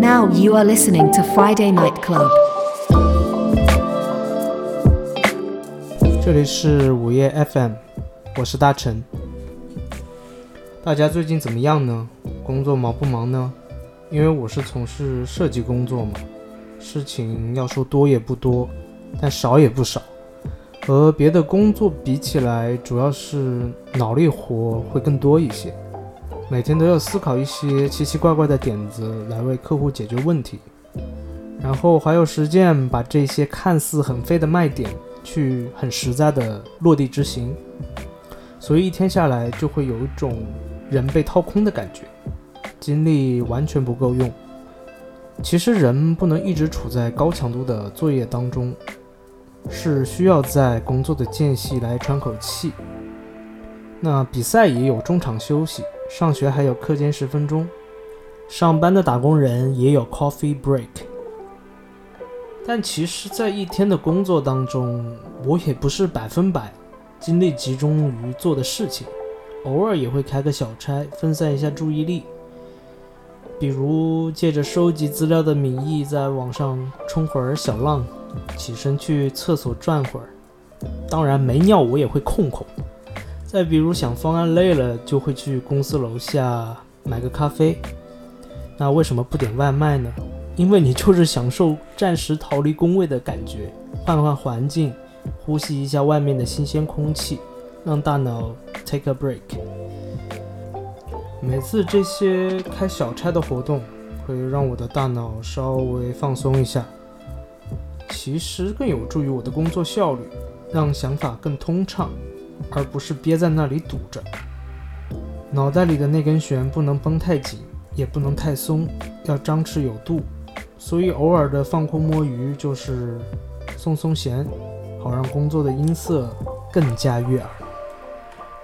Now you are listening to Friday Night Club. 这里是午夜 FM，我是大陈。 大家最近怎么样呢？工作忙不忙呢？因为我是从事设计工作嘛，事情要说多也不多，但少也不少。和别的工作比起来，主要是脑力活会更多一些。每天都要思考一些奇奇怪怪的点子来为客户解决问题，然后还有实践把这些看似很废的卖点去很实在的落地执行，所以一天下来就会有一种人被掏空的感觉，精力完全不够用。其实人不能一直处在高强度的作业当中，是需要在工作的间隙来喘口气。那比赛也有中场休息。上学还有课间十分钟，上班的打工人也有 coffee break。但其实，在一天的工作当中，我也不是百分百精力集中于做的事情，偶尔也会开个小差，分散一下注意力。比如借着收集资料的名义，在网上冲会儿小浪，起身去厕所转会儿。当然，没尿我也会控控。再比如想方案累了，就会去公司楼下买个咖啡。那为什么不点外卖呢？因为你就是享受暂时逃离工位的感觉，换换环境，呼吸一下外面的新鲜空气，让大脑 take a break。每次这些开小差的活动，会让我的大脑稍微放松一下，其实更有助于我的工作效率，让想法更通畅。而不是憋在那里堵着，脑袋里的那根弦不能绷太紧，也不能太松，要张弛有度。所以偶尔的放空摸鱼就是松松弦，好让工作的音色更加悦耳。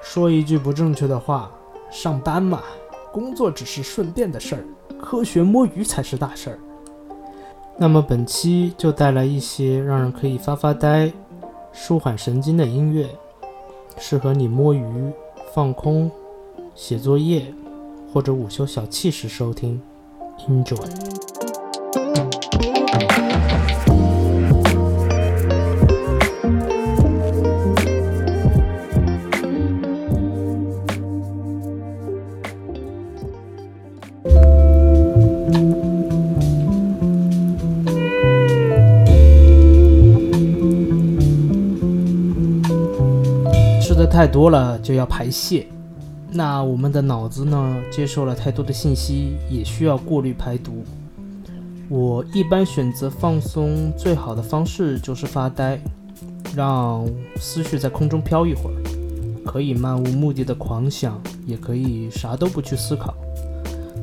说一句不正确的话，上班嘛，工作只是顺便的事儿，科学摸鱼才是大事儿。那么本期就带来一些让人可以发发呆、舒缓神经的音乐。适合你摸鱼、放空、写作业或者午休小憩时收听，Enjoy。太多了就要排泄，那我们的脑子呢？接受了太多的信息，也需要过滤排毒。我一般选择放松最好的方式就是发呆，让思绪在空中飘一会儿，可以漫无目的的狂想，也可以啥都不去思考。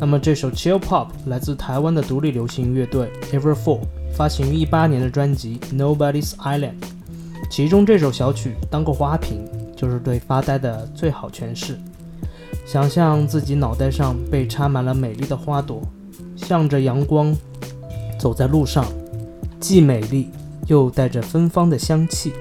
那么这首 Chill Pop 来自台湾的独立流行乐队 Everfour，发行于一八年的专辑 Nobody's Island，其中这首小曲当个花瓶。就是对发呆的最好诠释。想象自己脑袋上被插满了美丽的花朵，向着阳光走在路上，既美丽又带着芬芳的香气。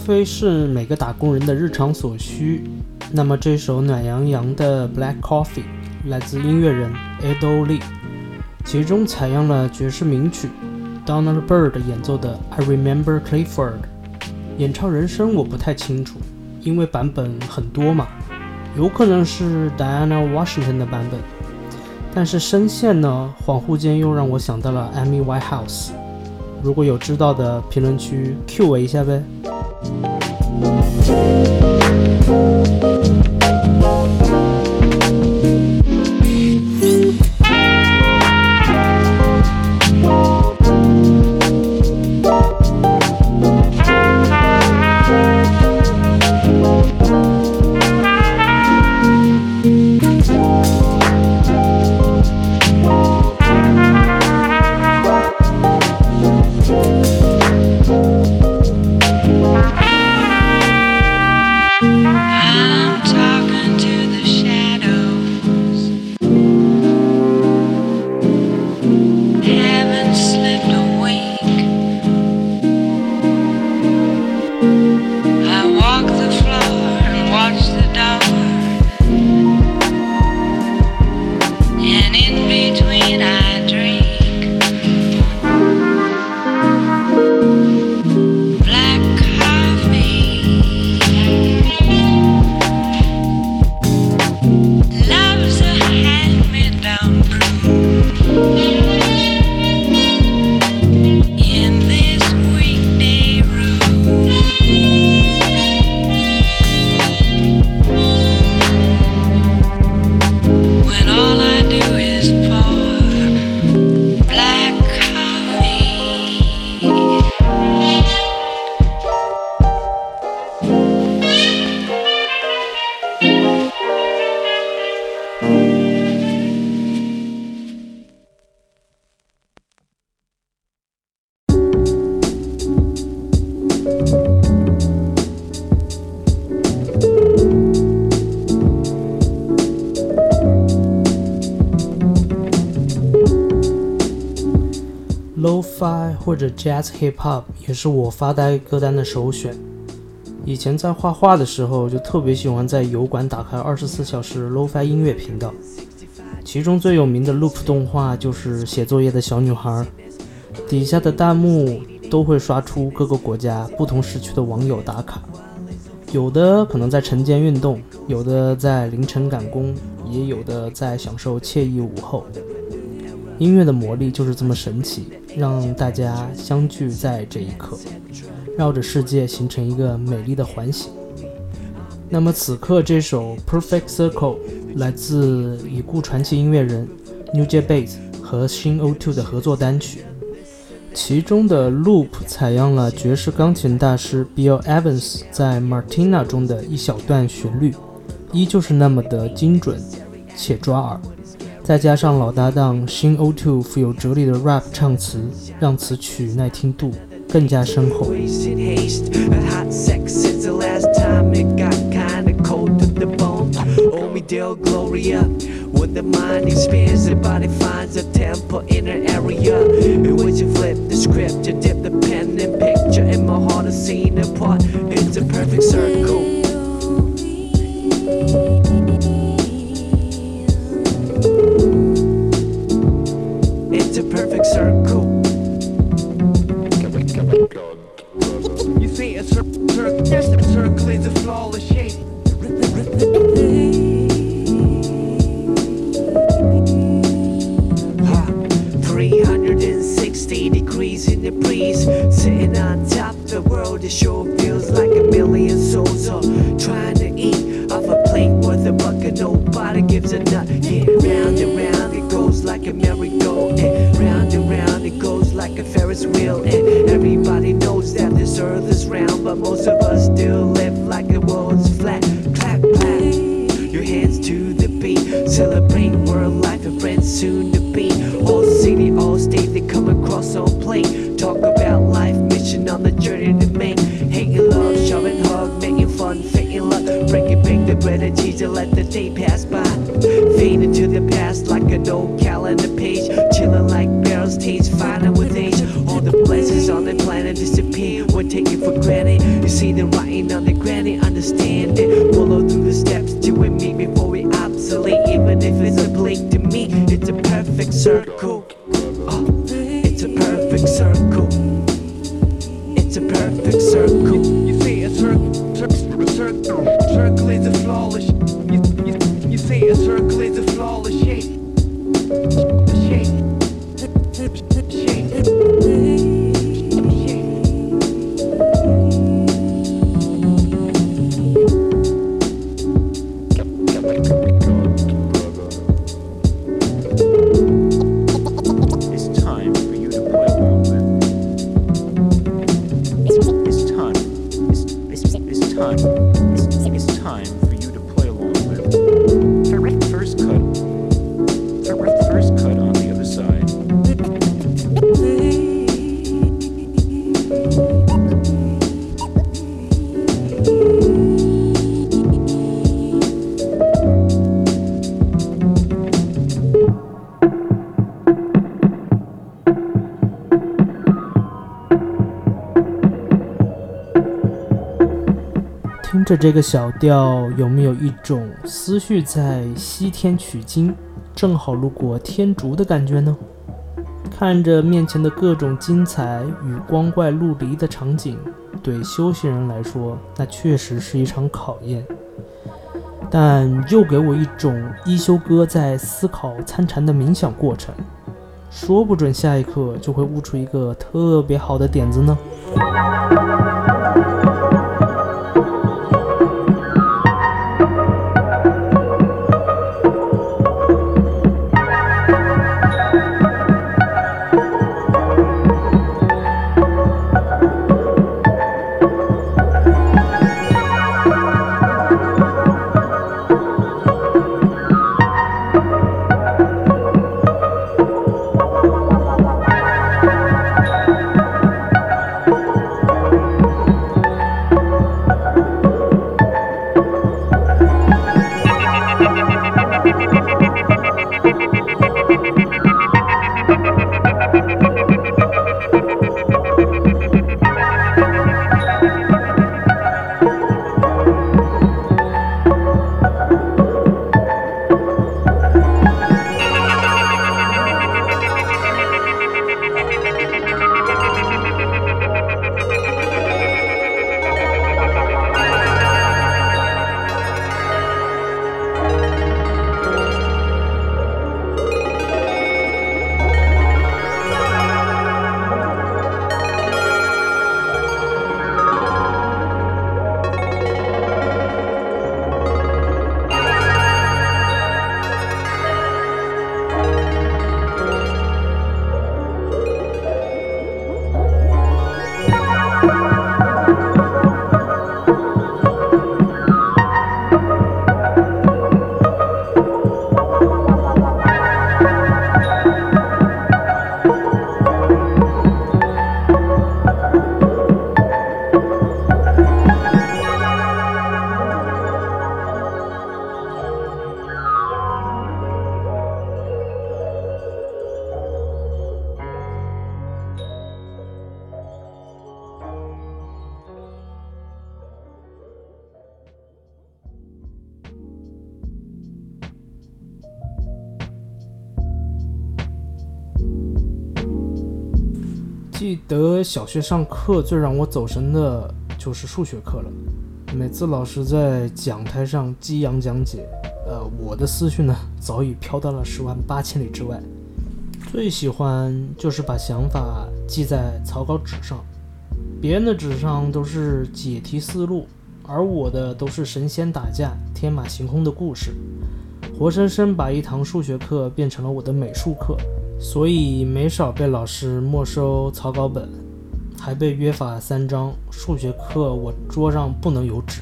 啡是每个打工人的日常所需。那么这首暖洋洋的 Black Coffee 来自音乐人 Edo Lee，其中采样了爵士名曲 Donald Byrd 演奏的 I Remember Clifford。演唱人声我不太清楚，因为版本很多嘛，有可能是 Diana Washington 的版本。但是声线呢，恍惚间又让我想到了 Amy Winehouse。如果有知道的，评论区 Q 我一下呗。Lo-fi 或者 Jazz Hip Hop 也是我发呆歌单的首选。以前在画画的时候，就特别喜欢在油管打开二十四小时 Lo-fi 音乐频道。其中最有名的 Loop 动画就是写作业的小女孩，底下的弹幕都会刷出各个国家不同时区的网友打卡，有的可能在晨间运动，有的在凌晨赶工，也有的在享受惬意午后。音乐的魔力就是这么神奇，让大家相聚在这一刻，绕着世界形成一个美丽的环形。那么此刻这首《Perfect Circle》来自已故传奇音乐人 New j a Base 和新 O2 的合作单曲，其中的 Loop 采样了爵士钢琴大师 Bill Evans 在 Martina 中的一小段旋律，依旧是那么的精准且抓耳。再加上老搭档新 O2 富有哲理的 rap 唱词，让此曲耐听度更加深厚。When the mind expands, the body finds a temple in an area in which you flip the script, you dip the pen and picture. In my heart, a scene apart. It's a perfect circle. Hey, oh, me. perfect circle. You see, a cir- circle is a flawless shape. 360 degrees in the breeze, sitting on top the world. It sure feels like a million souls are trying to eat off a plate worth a buck, and nobody gives a nut. Yeah. 着这个小调，有没有一种思绪在西天取经，正好路过天竺的感觉呢？看着面前的各种精彩与光怪陆离的场景，对修行人来说，那确实是一场考验。但又给我一种一休哥在思考参禅的冥想过程，说不准下一刻就会悟出一个特别好的点子呢。记得小学上课最让我走神的就是数学课了。每次老师在讲台上激扬讲解，呃，我的思绪呢早已飘到了十万八千里之外。最喜欢就是把想法记在草稿纸上，别人的纸上都是解题思路，而我的都是神仙打架、天马行空的故事，活生生把一堂数学课变成了我的美术课。所以没少被老师没收草稿本，还被约法三章：数学课我桌上不能有纸。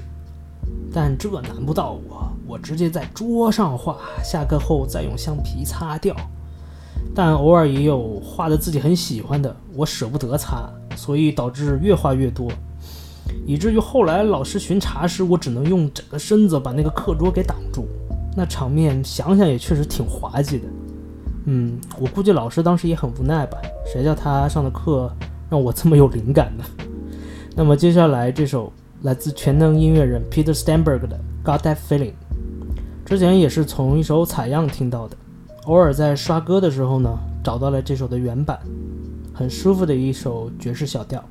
但这难不到我，我直接在桌上画，下课后再用橡皮擦掉。但偶尔也有画的自己很喜欢的，我舍不得擦，所以导致越画越多，以至于后来老师巡查时，我只能用整个身子把那个课桌给挡住。那场面想想也确实挺滑稽的。嗯，我估计老师当时也很无奈吧，谁叫他上的课让我这么有灵感呢？那么接下来这首来自全能音乐人 Peter Stenberg 的《Got That Feeling》，之前也是从一首采样听到的，偶尔在刷歌的时候呢，找到了这首的原版，很舒服的一首爵士小调。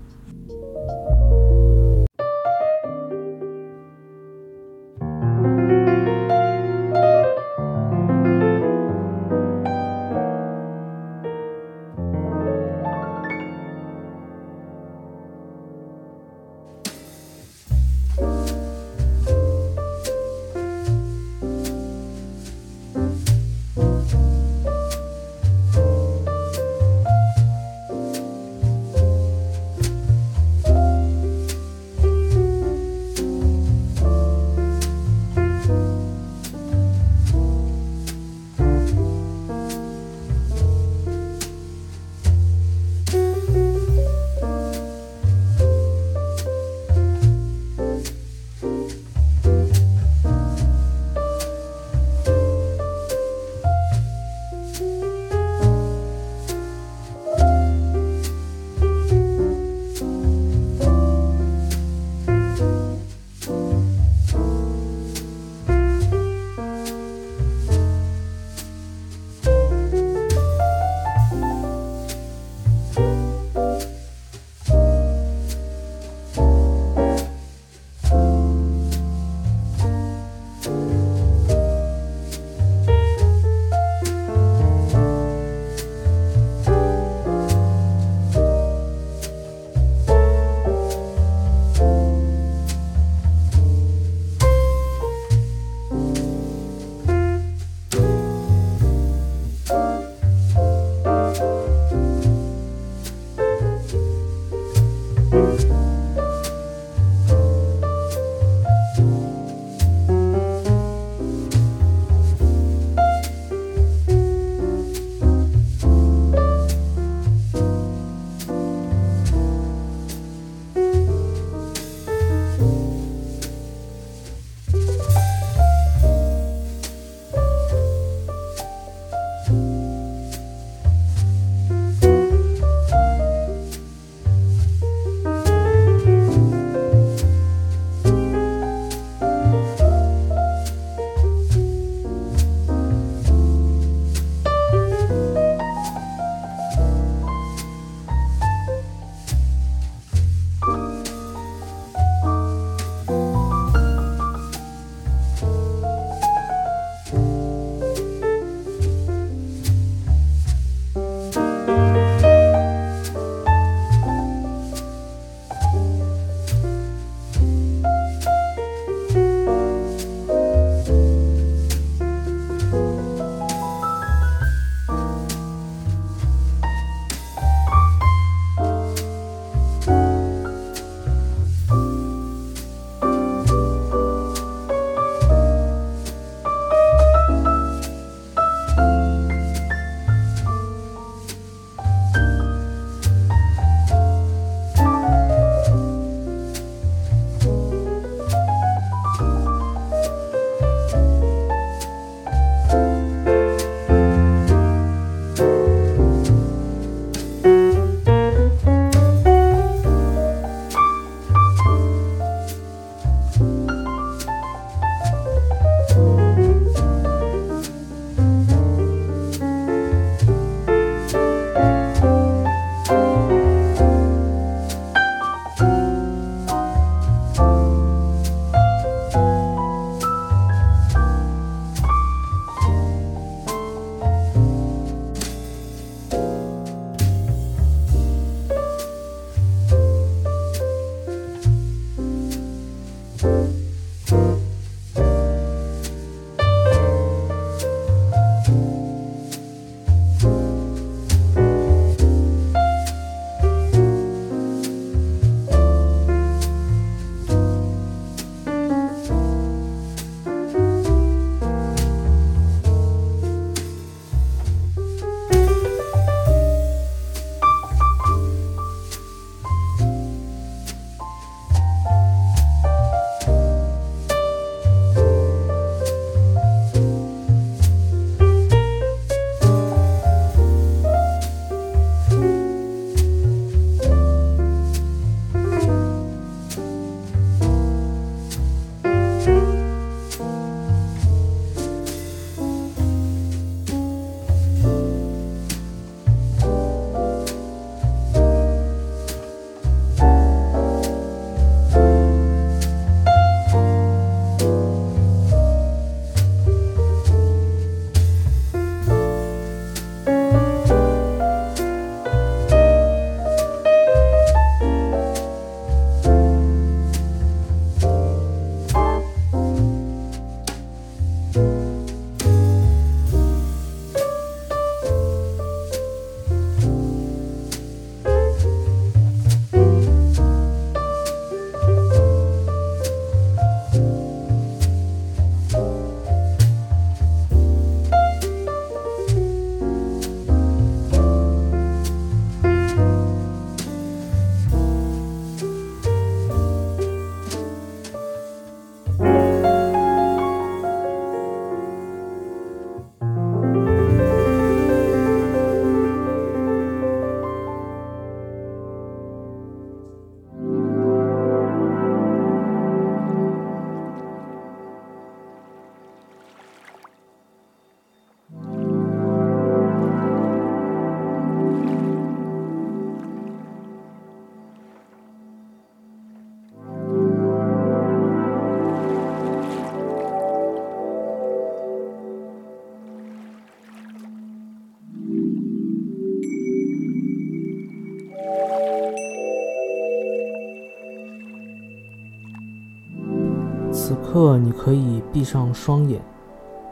刻，你可以闭上双眼，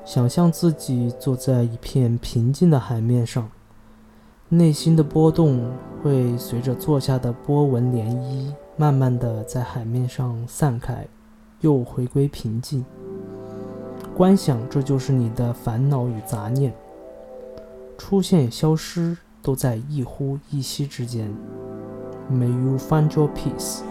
想象自己坐在一片平静的海面上，内心的波动会随着坐下的波纹涟漪，慢慢的在海面上散开，又回归平静。观想，这就是你的烦恼与杂念，出现消失都在一呼一吸之间。May you find your peace.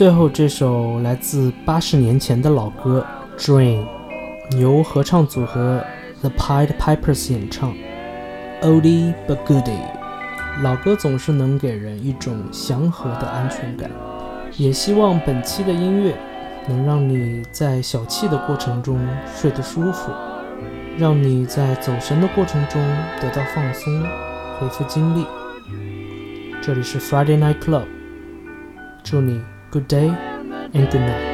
最后这首来自八十年前的老歌《Dream》，由合唱组合 The Pied Pipers 演唱，Oldie but Goodie。老歌总是能给人一种祥和的安全感，也希望本期的音乐能让你在小憩的过程中睡得舒服，让你在走神的过程中得到放松，恢复精力。这里是 Friday Night Club，祝你。Good day and good night.